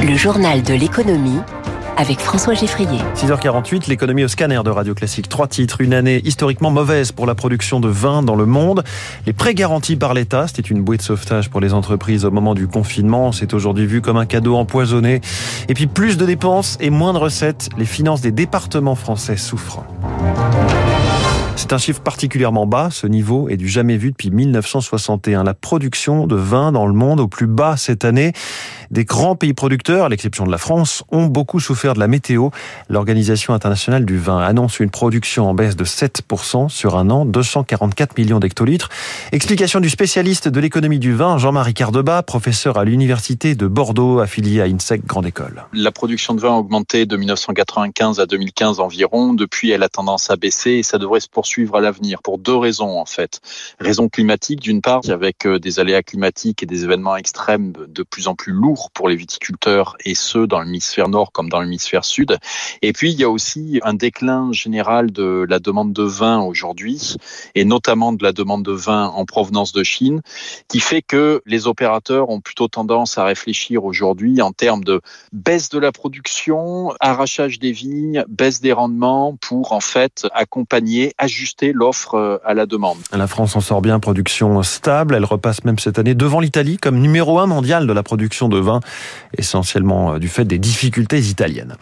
Le journal de l'économie avec François Geffrier. 6h48, l'économie au scanner de Radio Classique. Trois titres. Une année historiquement mauvaise pour la production de vin dans le monde. Les prêts garantis par l'État, c'était une bouée de sauvetage pour les entreprises au moment du confinement. C'est aujourd'hui vu comme un cadeau empoisonné. Et puis plus de dépenses et moins de recettes. Les finances des départements français souffrent. C'est un chiffre particulièrement bas. Ce niveau est du jamais vu depuis 1961. La production de vin dans le monde au plus bas cette année. Des grands pays producteurs, à l'exception de la France, ont beaucoup souffert de la météo. L'Organisation internationale du vin annonce une production en baisse de 7% sur un an, 244 millions d'hectolitres. Explication du spécialiste de l'économie du vin, Jean-Marie Cardeba, professeur à l'Université de Bordeaux, affilié à INSEC Grande École. La production de vin a augmenté de 1995 à 2015 environ. Depuis, elle a tendance à baisser et ça devrait se poursuivre à l'avenir pour deux raisons en fait. Raison climatique d'une part, avec euh, des aléas climatiques et des événements extrêmes de plus en plus lourds pour les viticulteurs et ceux dans l'hémisphère nord comme dans l'hémisphère sud. Et puis il y a aussi un déclin général de la demande de vin aujourd'hui et notamment de la demande de vin en provenance de Chine qui fait que les opérateurs ont plutôt tendance à réfléchir aujourd'hui en termes de baisse de la production, arrachage des vignes, baisse des rendements pour en fait accompagner, l'offre euh, à la demande. La France en sort bien, production stable, elle repasse même cette année devant l'Italie comme numéro un mondial de la production de vin essentiellement euh, du fait des difficultés italiennes.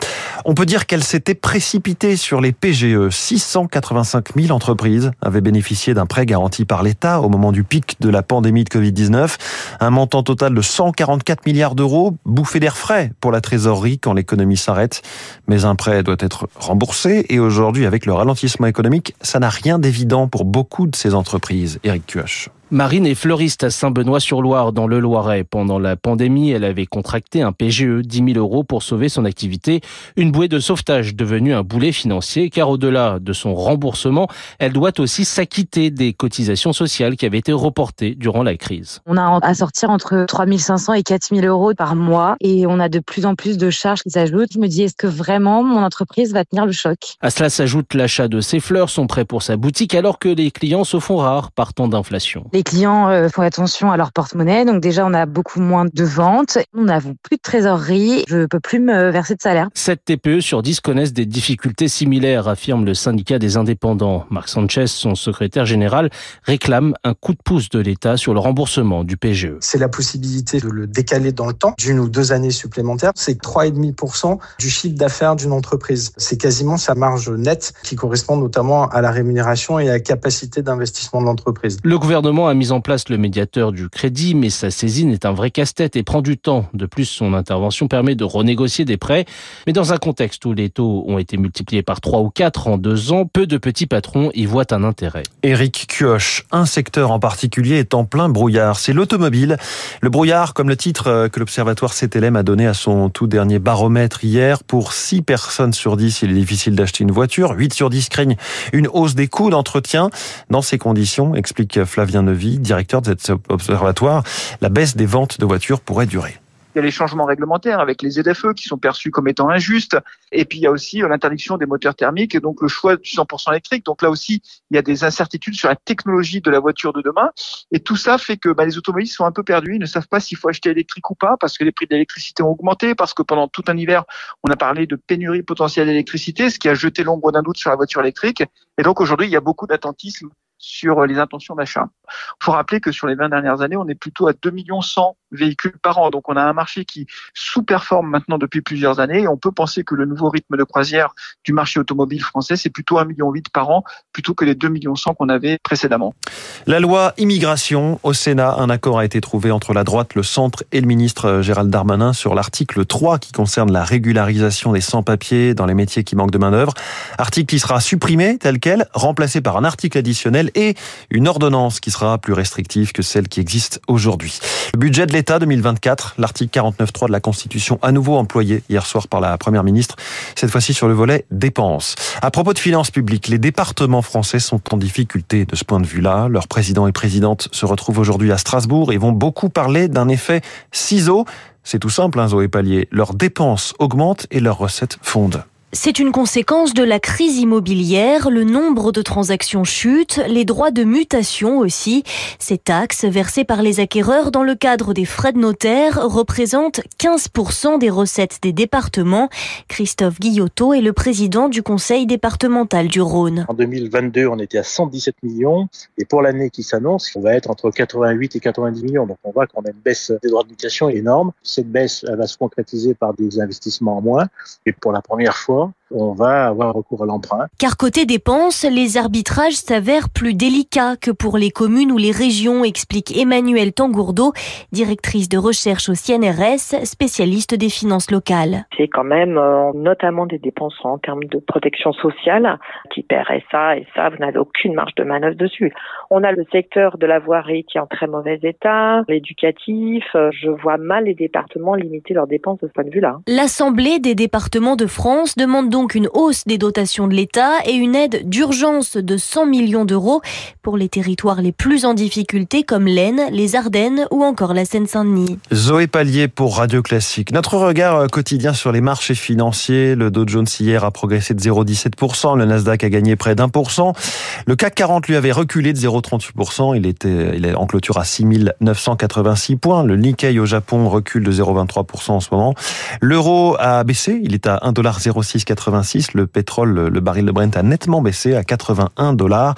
On peut dire qu'elle s'était précipitée sur les PGE. 685 000 entreprises avaient bénéficié d'un prêt garanti par l'État au moment du pic de la pandémie de Covid-19. Un montant total de 144 milliards d'euros, bouffé d'air frais pour la trésorerie quand l'économie s'arrête. Mais un prêt doit être remboursé et aujourd'hui, avec le ralentissement économique, ça n'a rien d'évident pour beaucoup de ces entreprises. Eric Kioch. Marine est fleuriste à Saint-Benoît-sur-Loire, dans le Loiret. Pendant la pandémie, elle avait contracté un PGE, 10 000 euros pour sauver son activité. Une bouée de sauvetage devenue un boulet financier, car au-delà de son remboursement, elle doit aussi s'acquitter des cotisations sociales qui avaient été reportées durant la crise. On a à sortir entre 3 500 et 4 000 euros par mois et on a de plus en plus de charges qui s'ajoutent. Je me dis, est-ce que vraiment mon entreprise va tenir le choc? À cela s'ajoute l'achat de ses fleurs, son prêt pour sa boutique, alors que les clients se font rares par temps d'inflation. Les clients euh, font attention à leur porte-monnaie, donc déjà on a beaucoup moins de ventes, on n'a plus de trésorerie, je peux plus me verser de salaire. 7 TPE sur 10 connaissent des difficultés similaires, affirme le syndicat des indépendants. Marc Sanchez, son secrétaire général, réclame un coup de pouce de l'État sur le remboursement du PGE. C'est la possibilité de le décaler dans le temps d'une ou deux années supplémentaires. C'est 3,5% du chiffre d'affaires d'une entreprise. C'est quasiment sa marge nette qui correspond notamment à la rémunération et à la capacité d'investissement de l'entreprise. Le gouvernement a mis en place le médiateur du crédit, mais sa saisine est un vrai casse-tête et prend du temps. De plus, son intervention permet de renégocier des prêts. Mais dans un contexte où les taux ont été multipliés par 3 ou 4 en deux ans, peu de petits patrons y voient un intérêt. Éric Kioch, un secteur en particulier est en plein brouillard, c'est l'automobile. Le brouillard, comme le titre euh, que l'Observatoire CTLM a donné à son tout dernier baromètre hier, pour 6 personnes sur 10, il est difficile d'acheter une voiture. 8 sur 10 craignent une hausse des coûts d'entretien. Dans ces conditions, explique Flavien Neville, directeur de cet observatoire, la baisse des ventes de voitures pourrait durer. Il y a les changements réglementaires avec les ZFE qui sont perçus comme étant injustes. Et puis il y a aussi euh, l'interdiction des moteurs thermiques et donc le choix du 100% électrique. Donc là aussi, il y a des incertitudes sur la technologie de la voiture de demain. Et tout ça fait que bah, les automobilistes sont un peu perdus. Ils ne savent pas s'il faut acheter électrique ou pas parce que les prix de l'électricité ont augmenté, parce que pendant tout un hiver, on a parlé de pénurie potentielle d'électricité, ce qui a jeté l'ombre d'un doute sur la voiture électrique. Et donc aujourd'hui, il y a beaucoup d'attentisme sur les intentions d'achat. Il faut rappeler que sur les 20 dernières années, on est plutôt à 2 millions 100 véhicules par an. Donc on a un marché qui sous-performe maintenant depuis plusieurs années et on peut penser que le nouveau rythme de croisière du marché automobile français, c'est plutôt 1,8 million par an plutôt que les 2 millions 100 qu'on avait précédemment. La loi immigration au Sénat, un accord a été trouvé entre la droite, le centre et le ministre Gérald Darmanin sur l'article 3 qui concerne la régularisation des sans-papiers dans les métiers qui manquent de main-d'œuvre. Article qui sera supprimé tel quel, remplacé par un article additionnel et une ordonnance qui sera plus restrictive que celle qui existe aujourd'hui. Le budget de l'État 2024, l'article 49.3 de la Constitution, à nouveau employé hier soir par la Première ministre, cette fois-ci sur le volet dépenses. À propos de finances publiques, les départements français sont en difficulté de ce point de vue-là. Leurs présidents et présidentes se retrouvent aujourd'hui à Strasbourg et vont beaucoup parler d'un effet ciseau. C'est tout simple, hein, Zoé Pallier. Leurs dépenses augmentent et leurs recettes fondent. C'est une conséquence de la crise immobilière. Le nombre de transactions chute, les droits de mutation aussi. Ces taxes versées par les acquéreurs dans le cadre des frais de notaire représentent 15% des recettes des départements. Christophe Guillotot est le président du conseil départemental du Rhône. En 2022, on était à 117 millions et pour l'année qui s'annonce, on va être entre 88 et 90 millions. Donc on voit qu'on a une baisse des droits de mutation énorme. Cette baisse elle va se concrétiser par des investissements en moins et pour la première fois people on va avoir recours à l'emprunt. Car côté dépenses, les arbitrages s'avèrent plus délicats que pour les communes ou les régions, explique Emmanuel Tangourdeau, directrice de recherche au CNRS, spécialiste des finances locales. C'est quand même euh, notamment des dépenses en termes de protection sociale, type RSA, et ça, vous n'avez aucune marge de manœuvre dessus. On a le secteur de la voirie qui est en très mauvais état, l'éducatif, euh, je vois mal les départements limiter leurs dépenses de ce point de vue-là. L'Assemblée des départements de France demande donc une hausse des dotations de l'État et une aide d'urgence de 100 millions d'euros pour les territoires les plus en difficulté comme l'Aisne, les Ardennes ou encore la Seine-Saint-Denis. Zoé Pallier pour Radio Classique. Notre regard euh, quotidien sur les marchés financiers. Le Dow Jones hier a progressé de 0,17%. Le Nasdaq a gagné près d'un pour cent. Le CAC 40 lui avait reculé de 0,38%. Il était, il est en clôture à 6986 points. Le Nikkei au Japon recule de 0,23% en ce moment. L'euro a baissé. Il est à 1,0686. Le pétrole, le baril de Brent a nettement baissé à 81 dollars.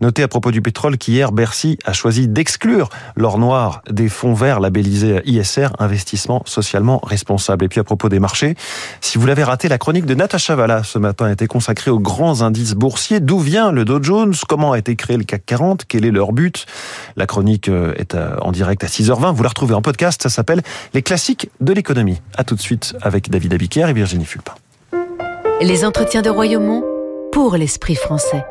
Notez à propos du pétrole qu'hier, Bercy a choisi d'exclure l'or noir des fonds verts labellisés ISR, investissement socialement responsable. Et puis à propos des marchés, si vous l'avez raté, la chronique de Natacha Valla ce matin a été consacrée aux grands indices boursiers. D'où vient le Dow Jones? Comment a été créé le CAC 40 Quel est leur but? La chronique euh, est en direct à 6h20. Vous la retrouvez en podcast. Ça s'appelle Les classiques de l'économie. À tout de suite avec David Abiker et Virginie Fulpin. Les entretiens de Royaumont pour l'esprit français.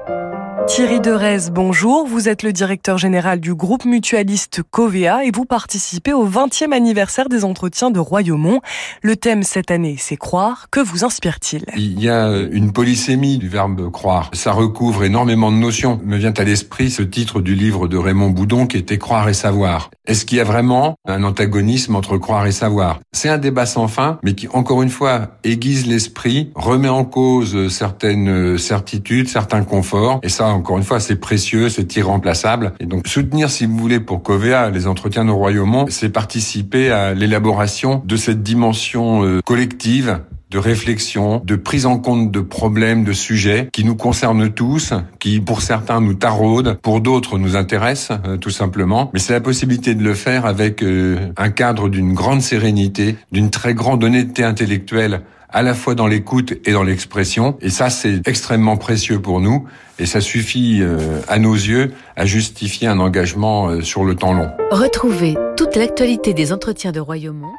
Thierry Derez, bonjour. Vous êtes le directeur général du groupe mutualiste Covea et vous participez au 20e anniversaire des entretiens de Royaumont. Le thème cette année, c'est croire. Que vous inspire-t-il? Il y a une polysémie du verbe croire. Ça recouvre énormément de notions. Me vient à l'esprit ce titre du livre de Raymond Boudon qui était Croire et savoir. Est-ce qu'il y a vraiment un antagonisme entre croire et savoir? C'est un débat sans fin, mais qui, encore une fois, aiguise l'esprit, remet en cause certaines certitudes, certains conforts, et ça, encore une fois, c'est précieux, c'est irremplaçable. Et donc, soutenir, si vous voulez, pour Covea, les entretiens de Royaumont, c'est participer à l'élaboration de cette dimension euh, collective de réflexion, de prise en compte de problèmes, de sujets qui nous concernent tous, qui pour certains nous taraudent, pour d'autres nous intéressent euh, tout simplement. Mais c'est la possibilité de le faire avec euh, un cadre d'une grande sérénité, d'une très grande honnêteté intellectuelle à la fois dans l'écoute et dans l'expression. Et ça, c'est extrêmement précieux pour nous. Et ça suffit, euh, à nos yeux, à justifier un engagement sur le temps long. Retrouvez toute l'actualité des entretiens de Royaumont